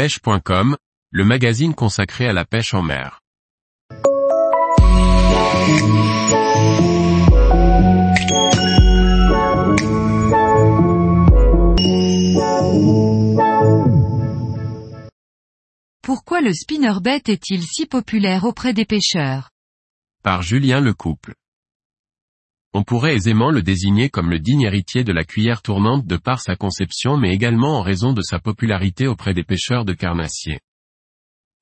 pêche.com, le magazine consacré à la pêche en mer. Pourquoi le spinnerbait est-il si populaire auprès des pêcheurs? Par Julien Lecouple. On pourrait aisément le désigner comme le digne héritier de la cuillère tournante de par sa conception mais également en raison de sa popularité auprès des pêcheurs de carnassiers.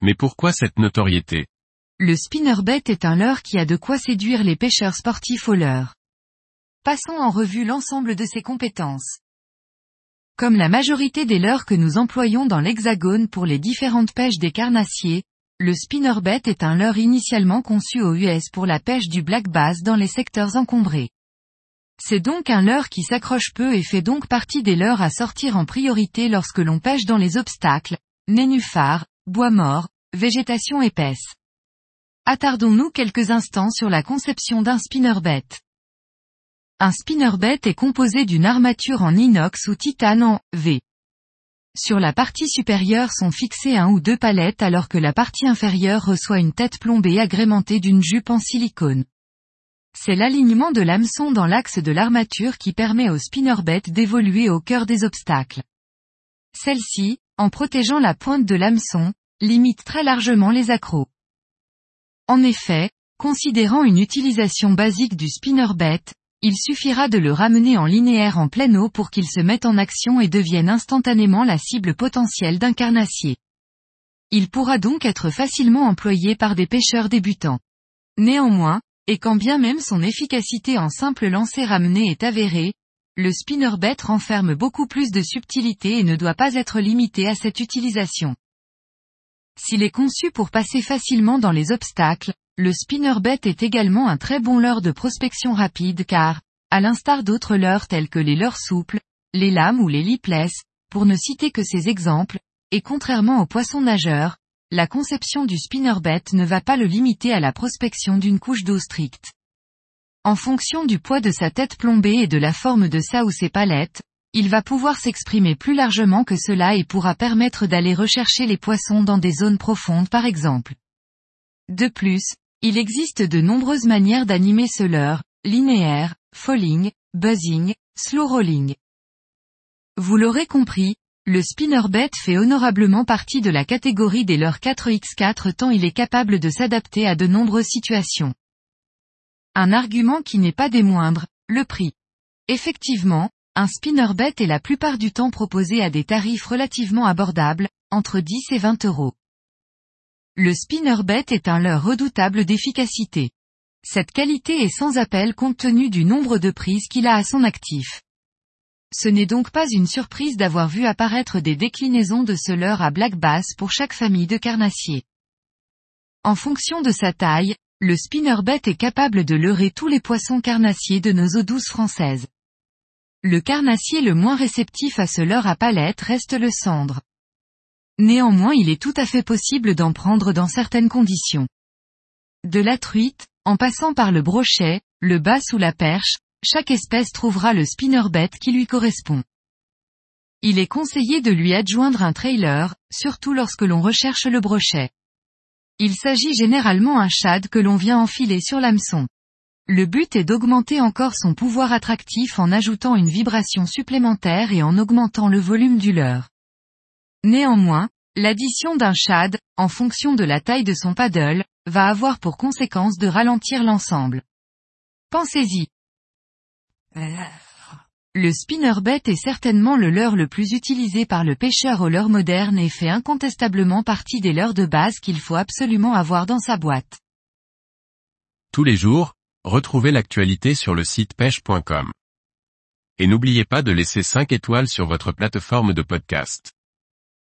Mais pourquoi cette notoriété? Le spinnerbait est un leurre qui a de quoi séduire les pêcheurs sportifs au leurre. Passons en revue l'ensemble de ses compétences. Comme la majorité des leurres que nous employons dans l'hexagone pour les différentes pêches des carnassiers, le spinnerbait est un leurre initialement conçu aux US pour la pêche du black bass dans les secteurs encombrés. C'est donc un leurre qui s'accroche peu et fait donc partie des leurres à sortir en priorité lorsque l'on pêche dans les obstacles, nénuphars, bois morts, végétation épaisse. Attardons-nous quelques instants sur la conception d'un spinnerbait. Un spinnerbait est composé d'une armature en inox ou titane en V. Sur la partie supérieure sont fixées un ou deux palettes alors que la partie inférieure reçoit une tête plombée agrémentée d'une jupe en silicone. C'est l'alignement de l'hameçon dans l'axe de l'armature qui permet au spinnerbait d'évoluer au cœur des obstacles. Celle-ci, en protégeant la pointe de l'hameçon, limite très largement les accros. En effet, considérant une utilisation basique du spinnerbait, il suffira de le ramener en linéaire en pleine eau pour qu'il se mette en action et devienne instantanément la cible potentielle d'un carnassier. Il pourra donc être facilement employé par des pêcheurs débutants. Néanmoins, et quand bien même son efficacité en simple lancer ramené est avérée, le spinnerbait renferme beaucoup plus de subtilité et ne doit pas être limité à cette utilisation. S'il est conçu pour passer facilement dans les obstacles, le spinnerbait est également un très bon leurre de prospection rapide car, à l'instar d'autres leurres tels que les leurres souples, les lames ou les lipless, pour ne citer que ces exemples, et contrairement aux poissons nageurs, la conception du spinnerbait ne va pas le limiter à la prospection d'une couche d'eau stricte. En fonction du poids de sa tête plombée et de la forme de sa ou ses palettes, il va pouvoir s'exprimer plus largement que cela et pourra permettre d'aller rechercher les poissons dans des zones profondes par exemple. De plus, il existe de nombreuses manières d'animer ce leurre, linéaire, falling, buzzing, slow rolling. Vous l'aurez compris, le spinnerbait fait honorablement partie de la catégorie des leurres 4x4 tant il est capable de s'adapter à de nombreuses situations. Un argument qui n'est pas des moindres, le prix. Effectivement, un spinnerbait est la plupart du temps proposé à des tarifs relativement abordables, entre 10 et 20 euros. Le spinnerbait est un leurre redoutable d'efficacité. Cette qualité est sans appel compte tenu du nombre de prises qu'il a à son actif. Ce n'est donc pas une surprise d'avoir vu apparaître des déclinaisons de ce leurre à black bass pour chaque famille de carnassiers. En fonction de sa taille, le spinnerbait est capable de leurrer tous les poissons carnassiers de nos eaux douces françaises. Le carnassier le moins réceptif à ce leurre à palette reste le cendre. Néanmoins il est tout à fait possible d'en prendre dans certaines conditions. De la truite, en passant par le brochet, le bass ou la perche, chaque espèce trouvera le spinnerbait qui lui correspond. Il est conseillé de lui adjoindre un trailer, surtout lorsque l'on recherche le brochet. Il s'agit généralement un shad que l'on vient enfiler sur l'hameçon. Le but est d'augmenter encore son pouvoir attractif en ajoutant une vibration supplémentaire et en augmentant le volume du leurre. Néanmoins, l'addition d'un shad, en fonction de la taille de son paddle, va avoir pour conséquence de ralentir l'ensemble. Pensez-y. Le spinnerbait est certainement le leurre le plus utilisé par le pêcheur au leurre moderne et fait incontestablement partie des leurres de base qu'il faut absolument avoir dans sa boîte. Tous les jours, retrouvez l'actualité sur le site pêche.com. Et n'oubliez pas de laisser 5 étoiles sur votre plateforme de podcast.